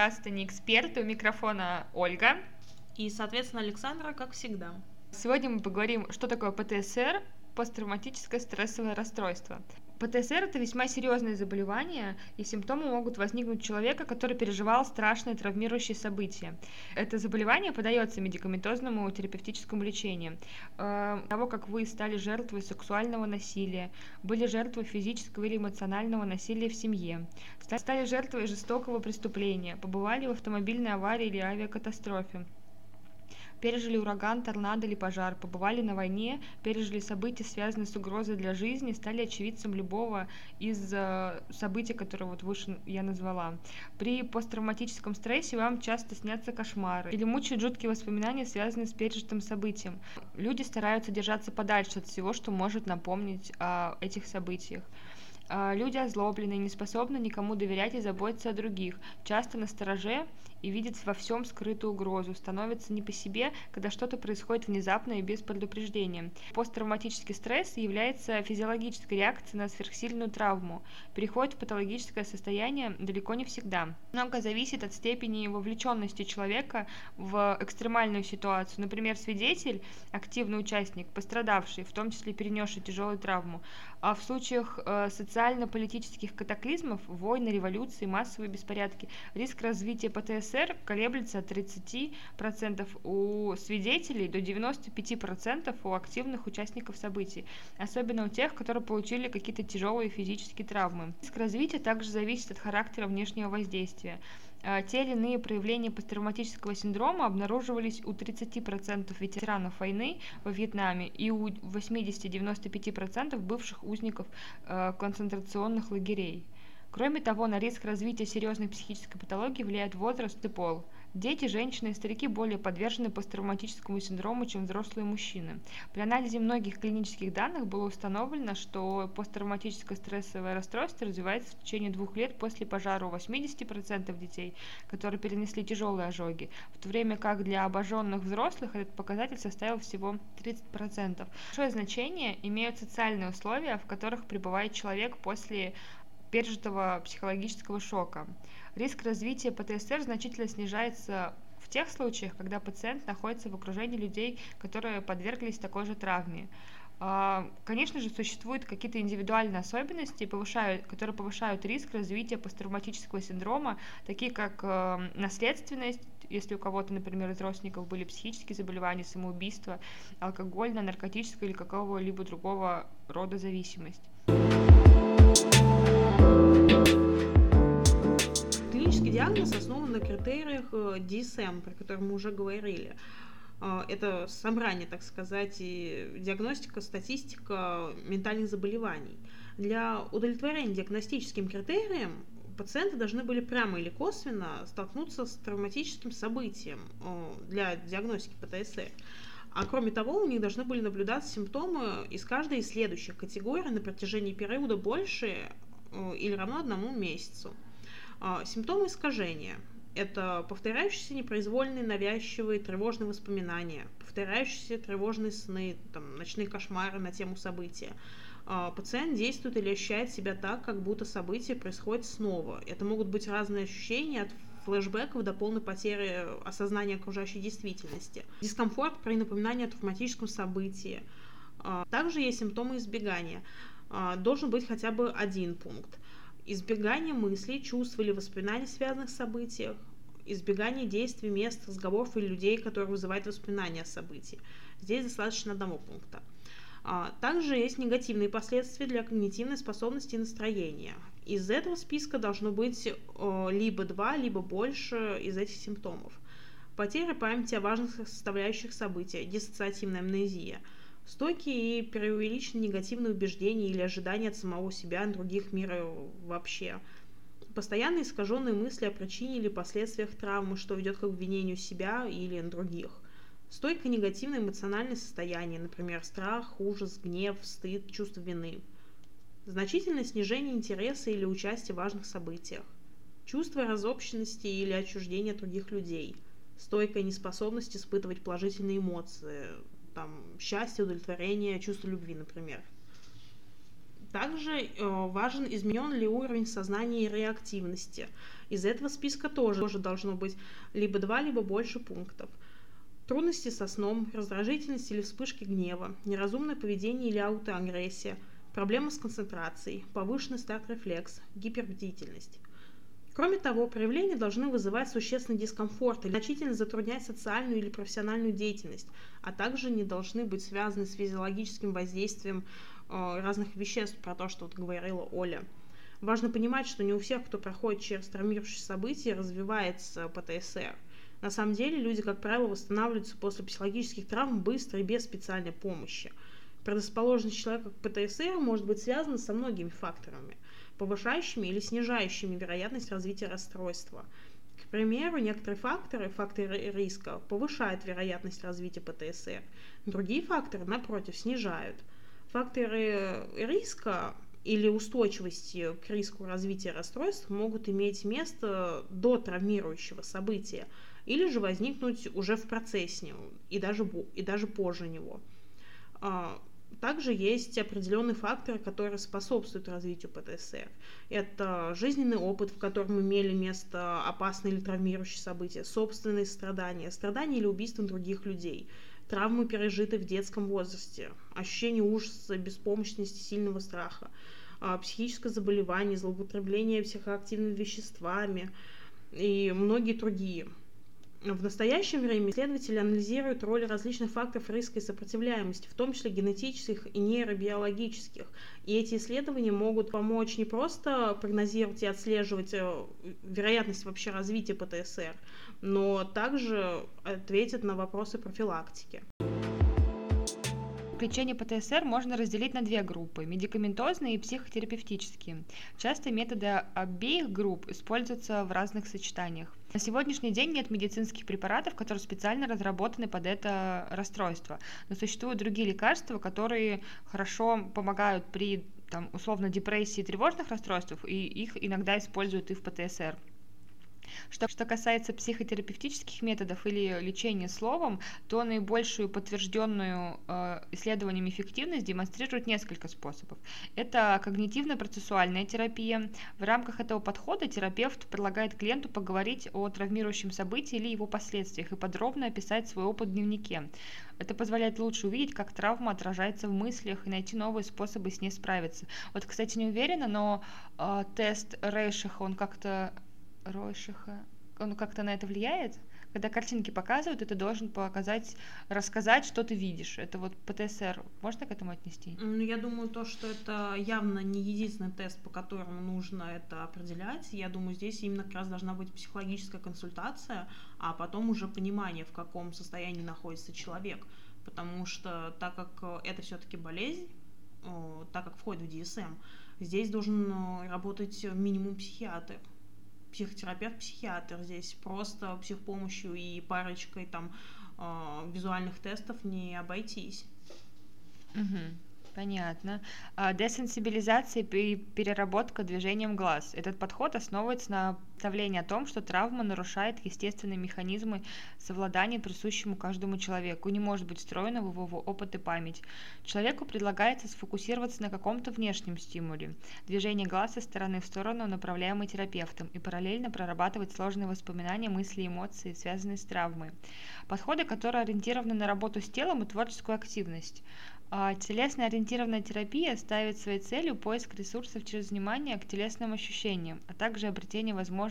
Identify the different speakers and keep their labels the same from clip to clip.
Speaker 1: подкаста «Не эксперты». У микрофона Ольга.
Speaker 2: И, соответственно, Александра, как всегда.
Speaker 1: Сегодня мы поговорим, что такое ПТСР, посттравматическое стрессовое расстройство. ПТСР – это весьма серьезное заболевание, и симптомы могут возникнуть у человека, который переживал страшные травмирующие события. Это заболевание подается медикаментозному терапевтическому лечению. Э, того, как вы стали жертвой сексуального насилия, были жертвой физического или эмоционального насилия в семье, стали жертвой жестокого преступления, побывали в автомобильной аварии или авиакатастрофе, пережили ураган, торнадо или пожар, побывали на войне, пережили события, связанные с угрозой для жизни, стали очевидцем любого из э, событий, которые вот выше я назвала. При посттравматическом стрессе вам часто снятся кошмары или мучают жуткие воспоминания, связанные с пережитым событием. Люди стараются держаться подальше от всего, что может напомнить о этих событиях. А, люди озлоблены, не способны никому доверять и заботиться о других, часто на стороже и видят во всем скрытую угрозу, становятся не по себе, когда что-то происходит внезапно и без предупреждения. Посттравматический стресс является физиологической реакцией на сверхсильную травму, переходит в патологическое состояние далеко не всегда. Много зависит от степени вовлеченности человека в экстремальную ситуацию. Например, свидетель, активный участник, пострадавший, в том числе перенесший тяжелую травму, а в случаях э, социально-политических катаклизмов, войн, революции, массовые беспорядки, риск развития ПТСР колеблется от 30% у свидетелей до 95% у активных участников событий, особенно у тех, которые получили какие-то тяжелые физические травмы. Риск развития также зависит от характера внешнего воздействия. А, те или иные проявления посттравматического синдрома обнаруживались у 30% ветеранов войны во Вьетнаме и у 80-95% бывших узников а, концентрационных лагерей. Кроме того, на риск развития серьезной психической патологии влияет возраст и пол. Дети, женщины и старики более подвержены посттравматическому синдрому, чем взрослые мужчины. При анализе многих клинических данных было установлено, что посттравматическое стрессовое расстройство развивается в течение двух лет после пожара у 80% детей, которые перенесли тяжелые ожоги, в то время как для обожженных взрослых этот показатель составил всего 30%. Большое значение имеют социальные условия, в которых пребывает человек после пережитого психологического шока. Риск развития ПТСР значительно снижается в тех случаях, когда пациент находится в окружении людей, которые подверглись такой же травме. А, конечно же, существуют какие-то индивидуальные особенности, повышают, которые повышают риск развития посттравматического синдрома, такие как э, наследственность, если у кого-то, например, из родственников были психические заболевания, самоубийство, алкогольная, наркотическая или какого-либо другого рода зависимость.
Speaker 2: Диагноз основан на критериях э, DSM, про которые мы уже говорили. Э, это собрание, так сказать, и диагностика, статистика ментальных заболеваний. Для удовлетворения диагностическим критериям пациенты должны были прямо или косвенно столкнуться с травматическим событием э, для диагностики ПТСР. А кроме того, у них должны были наблюдаться симптомы из каждой из следующих категорий на протяжении периода больше или равно одному месяцу. А, симптомы искажения – это повторяющиеся непроизвольные, навязчивые, тревожные воспоминания, повторяющиеся тревожные сны, там, ночные кошмары на тему события. А, пациент действует или ощущает себя так, как будто событие происходит снова. Это могут быть разные ощущения от флешбеков до полной потери осознания окружающей действительности. Дискомфорт при напоминании о травматическом событии. А, также есть симптомы избегания. Должен быть хотя бы один пункт избегание мыслей, чувств или воспоминаний, связанных с событием, избегание действий, мест, разговоров или людей, которые вызывают воспоминания о событии. Здесь достаточно одного пункта. А, также есть негативные последствия для когнитивной способности и настроения. Из этого списка должно быть либо два, либо больше из этих симптомов. Потеря памяти о важных составляющих события, диссоциативная амнезия – стойкие и преувеличенные негативные убеждения или ожидания от самого себя, других мира вообще. Постоянно искаженные мысли о причине или последствиях травмы, что ведет к обвинению себя или других. Стойкое негативное эмоциональное состояние, например, страх, ужас, гнев, стыд, чувство вины. Значительное снижение интереса или участия в важных событиях. Чувство разобщенности или отчуждения от других людей. Стойкая неспособность испытывать положительные эмоции, там, счастье, удовлетворение, чувство любви, например. Также э, важен, изменен ли уровень сознания и реактивности. Из этого списка тоже, тоже должно быть либо два, либо больше пунктов. Трудности со сном, раздражительность или вспышки гнева, неразумное поведение или аутоагрессия, проблемы с концентрацией, повышенный старт-рефлекс, гипербдительность. Кроме того, проявления должны вызывать существенный дискомфорт или значительно затруднять социальную или профессиональную деятельность, а также не должны быть связаны с физиологическим воздействием э, разных веществ, про то, что вот говорила Оля. Важно понимать, что не у всех, кто проходит через травмирующие события, развивается ПТСР. На самом деле люди, как правило, восстанавливаются после психологических травм быстро и без специальной помощи. Предрасположенность человека к ПТСР может быть связана со многими факторами – повышающими или снижающими вероятность развития расстройства. К примеру, некоторые факторы, факторы риска, повышают вероятность развития ПТСР, другие факторы, напротив, снижают. Факторы риска или устойчивости к риску развития расстройств могут иметь место до травмирующего события или же возникнуть уже в процессе и даже, и даже позже него. Также есть определенные факторы, которые способствуют развитию ПТСР. Это жизненный опыт, в котором имели место опасные или травмирующие события, собственные страдания, страдания или убийства других людей, травмы, пережитые в детском возрасте, ощущение ужаса, беспомощности, сильного страха, а, психическое заболевание, злоупотребление психоактивными веществами и многие другие – в настоящее время исследователи анализируют роль различных факторов риска и сопротивляемости, в том числе генетических и нейробиологических. И эти исследования могут помочь не просто прогнозировать и отслеживать э, вероятность вообще развития ПТСР, но также ответят на вопросы профилактики.
Speaker 1: Лечение ПТСР можно разделить на две группы – медикаментозные и психотерапевтические. Часто методы обеих групп используются в разных сочетаниях. На сегодняшний день нет медицинских препаратов, которые специально разработаны под это расстройство, но существуют другие лекарства, которые хорошо помогают при там, условно депрессии и тревожных расстройствах, и их иногда используют и в ПТСР. Что, что касается психотерапевтических методов или лечения словом, то наибольшую подтвержденную э, исследованием эффективность демонстрирует несколько способов. Это когнитивно-процессуальная терапия. В рамках этого подхода терапевт предлагает клиенту поговорить о травмирующем событии или его последствиях и подробно описать свой опыт в дневнике. Это позволяет лучше увидеть, как травма отражается в мыслях и найти новые способы с ней справиться. Вот, кстати, не уверена, но э, тест Рейшиха, он как-то Ройшиха, он как-то на это влияет? Когда картинки показывают, ты должен показать, рассказать, что ты видишь. Это вот ПТСР. Можно к этому отнести?
Speaker 2: Ну, я думаю, то, что это явно не единственный тест, по которому нужно это определять. Я думаю, здесь именно как раз должна быть психологическая консультация, а потом уже понимание, в каком состоянии находится человек. Потому что так как это все-таки болезнь, так как входит в DSM, здесь должен э, работать минимум психиатр психотерапевт, психиатр. Здесь просто психпомощью и парочкой там э, визуальных тестов не обойтись.
Speaker 1: Угу. Понятно. А, десенсибилизация и переработка движением глаз. Этот подход основывается на представлении о том, что травма нарушает естественные механизмы совладания, присущему каждому человеку, не может быть встроена в его опыт и память. Человеку предлагается сфокусироваться на каком-то внешнем стимуле, движение глаз из стороны в сторону, направляемый терапевтом, и параллельно прорабатывать сложные воспоминания, мысли и эмоции, связанные с травмой. Подходы, которые ориентированы на работу с телом и творческую активность. А телесно-ориентированная терапия ставит своей целью поиск ресурсов через внимание к телесным ощущениям, а также обретение возможности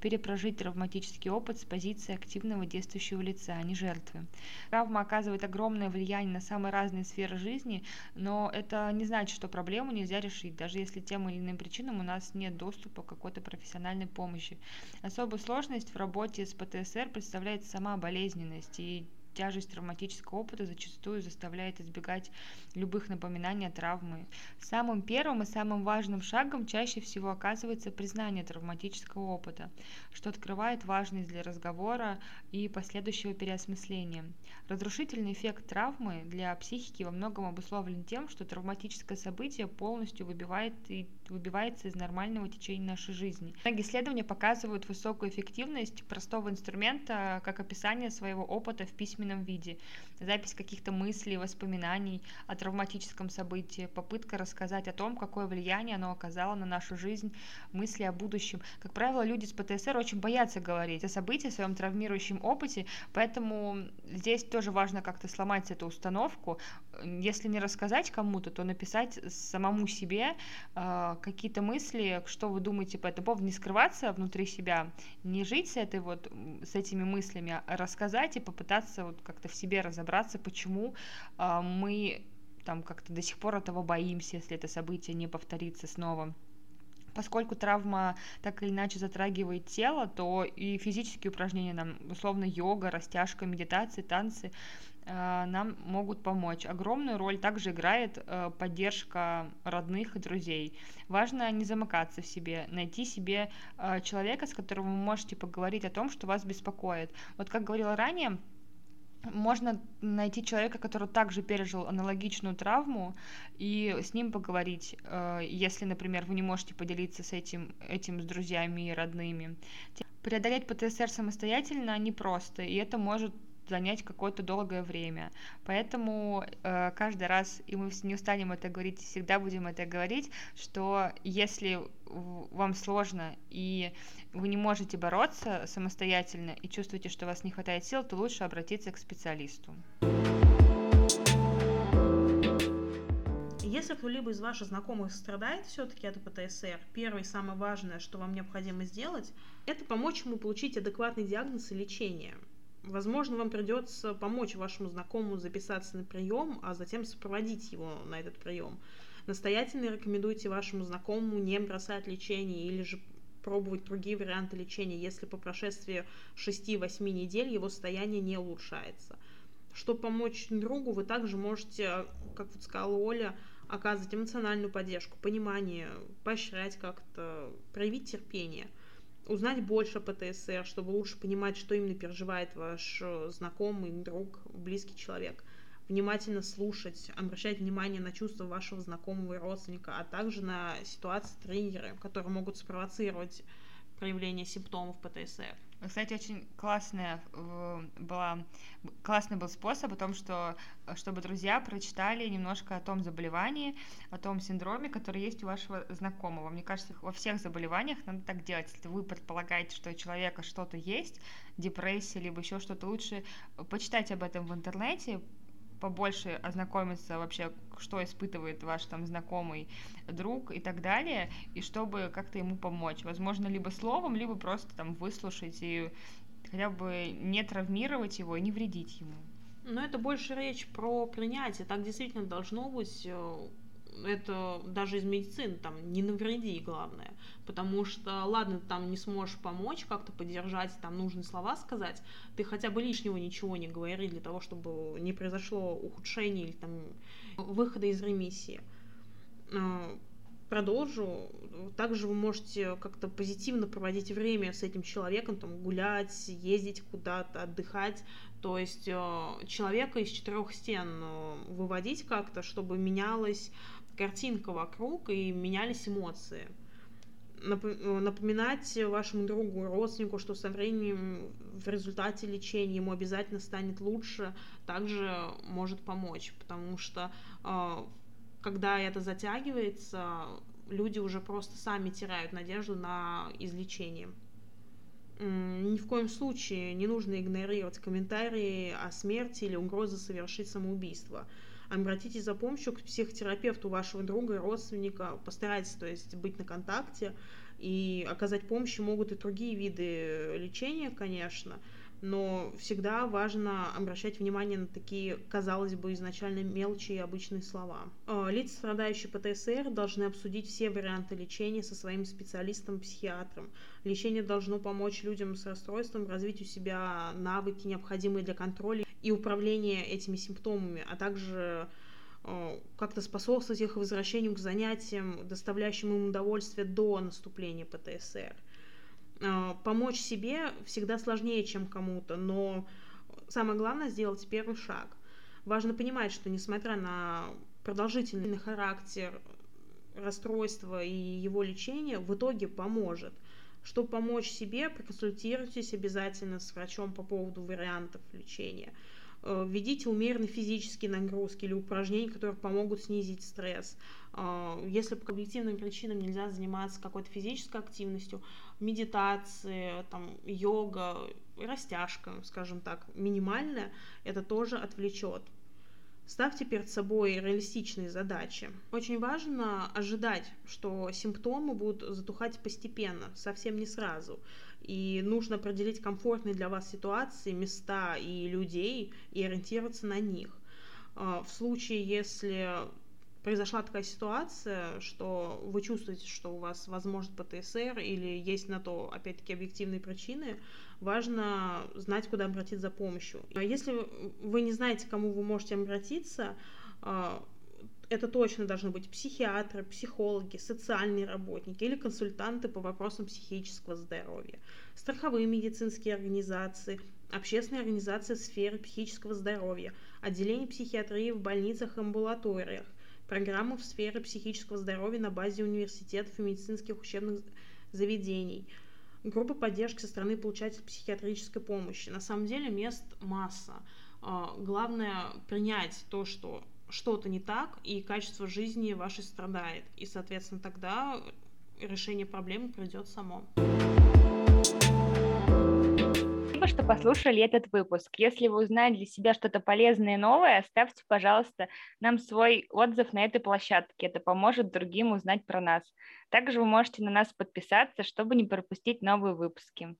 Speaker 1: перепрожить травматический опыт с позиции активного действующего лица, а не жертвы. Травма оказывает огромное влияние на самые разные сферы жизни, но это не значит, что проблему нельзя решить, даже если тем или иным причинам у нас нет доступа к какой-то профессиональной помощи. Особую сложность в работе с ПТСР представляет сама болезненность и тяжесть травматического опыта зачастую заставляет избегать любых напоминаний о травмы. Самым первым и самым важным шагом чаще всего оказывается признание травматического опыта, что открывает важность для разговора и последующего переосмысления. Разрушительный эффект травмы для психики во многом обусловлен тем, что травматическое событие полностью выбивает и выбивается из нормального течения нашей жизни. Многие исследования показывают высокую эффективность простого инструмента как описание своего опыта в письменном виде, запись каких-то мыслей, воспоминаний о травматическом событии, попытка рассказать о том, какое влияние оно оказало на нашу жизнь, мысли о будущем. Как правило, люди с ПТСР очень боятся говорить о событии, о своем травмирующем опыте, поэтому здесь тоже важно как-то сломать эту установку. Если не рассказать кому-то, то написать самому себе э, какие-то мысли, что вы думаете по этому поводу, не скрываться внутри себя, не жить с этой вот, с этими мыслями, а рассказать и попытаться вот как-то в себе разобраться, почему э, мы там как-то до сих пор этого боимся, если это событие не повторится снова. Поскольку травма так или иначе затрагивает тело, то и физические упражнения нам, условно, йога, растяжка, медитации, танцы нам могут помочь. Огромную роль также играет э, поддержка родных и друзей. Важно не замыкаться в себе, найти себе э, человека, с которым вы можете поговорить о том, что вас беспокоит. Вот как говорила ранее, можно найти человека, который также пережил аналогичную травму, и с ним поговорить, э, если, например, вы не можете поделиться с этим, этим с друзьями и родными. Преодолеть ПТСР самостоятельно непросто, и это может занять какое-то долгое время. Поэтому э, каждый раз, и мы не устанем это говорить, всегда будем это говорить, что если вам сложно и вы не можете бороться самостоятельно и чувствуете, что у вас не хватает сил, то лучше обратиться к специалисту.
Speaker 2: Если кто-либо из ваших знакомых страдает все-таки от ПТСР, первое и самое важное, что вам необходимо сделать, это помочь ему получить адекватный диагноз и лечение. Возможно, вам придется помочь вашему знакомому записаться на прием, а затем сопроводить его на этот прием. Настоятельно рекомендуйте вашему знакомому не бросать лечение или же пробовать другие варианты лечения, если по прошествии 6-8 недель его состояние не улучшается. Чтобы помочь другу, вы также можете, как вот сказала Оля, оказывать эмоциональную поддержку, понимание, поощрять как-то, проявить терпение – узнать больше о ПТСР, чтобы лучше понимать, что именно переживает ваш э, знакомый, друг, близкий человек. Внимательно слушать, обращать внимание на чувства вашего знакомого и родственника, а также на ситуации триггеры, которые могут спровоцировать проявление симптомов ПТСР.
Speaker 1: Кстати, очень классная э, была, классный был способ о том, что чтобы друзья прочитали немножко о том заболевании, о том синдроме, который есть у вашего знакомого. Мне кажется, во всех заболеваниях надо так делать. Если вы предполагаете, что у человека что-то есть, депрессия, либо еще что-то, лучше почитать об этом в интернете, побольше ознакомиться вообще, что испытывает ваш там знакомый друг и так далее, и чтобы как-то ему помочь. Возможно, либо словом, либо просто там выслушать и хотя бы не травмировать его и не вредить ему.
Speaker 2: Но это больше речь про принятие. Так действительно должно быть э, это даже из медицины, там, не навреди, главное. Потому что, ладно, там не сможешь помочь, как-то поддержать, там, нужные слова сказать, ты хотя бы лишнего ничего не говори для того, чтобы не произошло ухудшение или там выхода из ремиссии. А, продолжу. Также вы можете как-то позитивно проводить время с этим человеком, там, гулять, ездить куда-то, отдыхать. То есть э, человека из четырех стен э, выводить как-то, чтобы менялось картинка вокруг и менялись эмоции. Напоминать вашему другу, родственнику, что со временем в результате лечения ему обязательно станет лучше, также может помочь, потому что а, когда это затягивается, люди уже просто сами теряют надежду на излечение. Ни в коем случае не нужно игнорировать комментарии о смерти или угрозы совершить самоубийство обратитесь за помощью к психотерапевту вашего друга, родственника, постарайтесь, то есть, быть на контакте, и оказать помощь могут и другие виды лечения, конечно, но всегда важно обращать внимание на такие, казалось бы, изначально мелочи и обычные слова. А, лица, страдающие ПТСР, должны обсудить все варианты лечения со своим специалистом-психиатром. Лечение должно помочь людям с расстройством развить у себя навыки, необходимые для контроля и управления этими симптомами, а также а, как-то способствовать их возвращению к занятиям, доставляющим им удовольствие до наступления ПТСР. А, помочь себе всегда сложнее, чем кому-то, но самое главное сделать первый шаг. Важно понимать, что несмотря на продолжительный характер расстройства и его лечение, в итоге поможет. Чтобы помочь себе, проконсультируйтесь обязательно с врачом по поводу вариантов лечения. Э, введите умеренные физические нагрузки или упражнения, которые помогут снизить стресс. Э, если по объективным причинам нельзя заниматься какой-то физической активностью, медитация, там, йога, растяжка, скажем так, минимальная, это тоже отвлечет. Ставьте перед собой реалистичные задачи. Очень важно ожидать, что симптомы будут затухать постепенно, совсем не сразу. И нужно определить комфортные для вас ситуации, места и людей и ориентироваться на них. А, в случае, если произошла такая ситуация, что вы чувствуете, что у вас возможен ПТСР или есть на то, опять-таки, объективные причины, важно знать, куда обратиться за помощью. А если вы не знаете, к кому вы можете обратиться, а, это точно должны быть психиатры, психологи, социальные работники или консультанты по вопросам психического здоровья, страховые медицинские организации, общественные организации сферы психического здоровья, отделения психиатрии в больницах и амбулаториях, программу в сфере психического здоровья на базе университетов и медицинских учебных заведений, группы поддержки со стороны получателей психиатрической помощи. На самом деле мест масса. А, главное принять то, что что-то не так, и качество жизни вашей страдает. И, соответственно, тогда решение проблемы придет само
Speaker 1: что послушали этот выпуск. Если вы узнали для себя что-то полезное и новое, оставьте, пожалуйста, нам свой отзыв на этой площадке. Это поможет другим узнать про нас. Также вы можете на нас подписаться, чтобы не пропустить новые выпуски.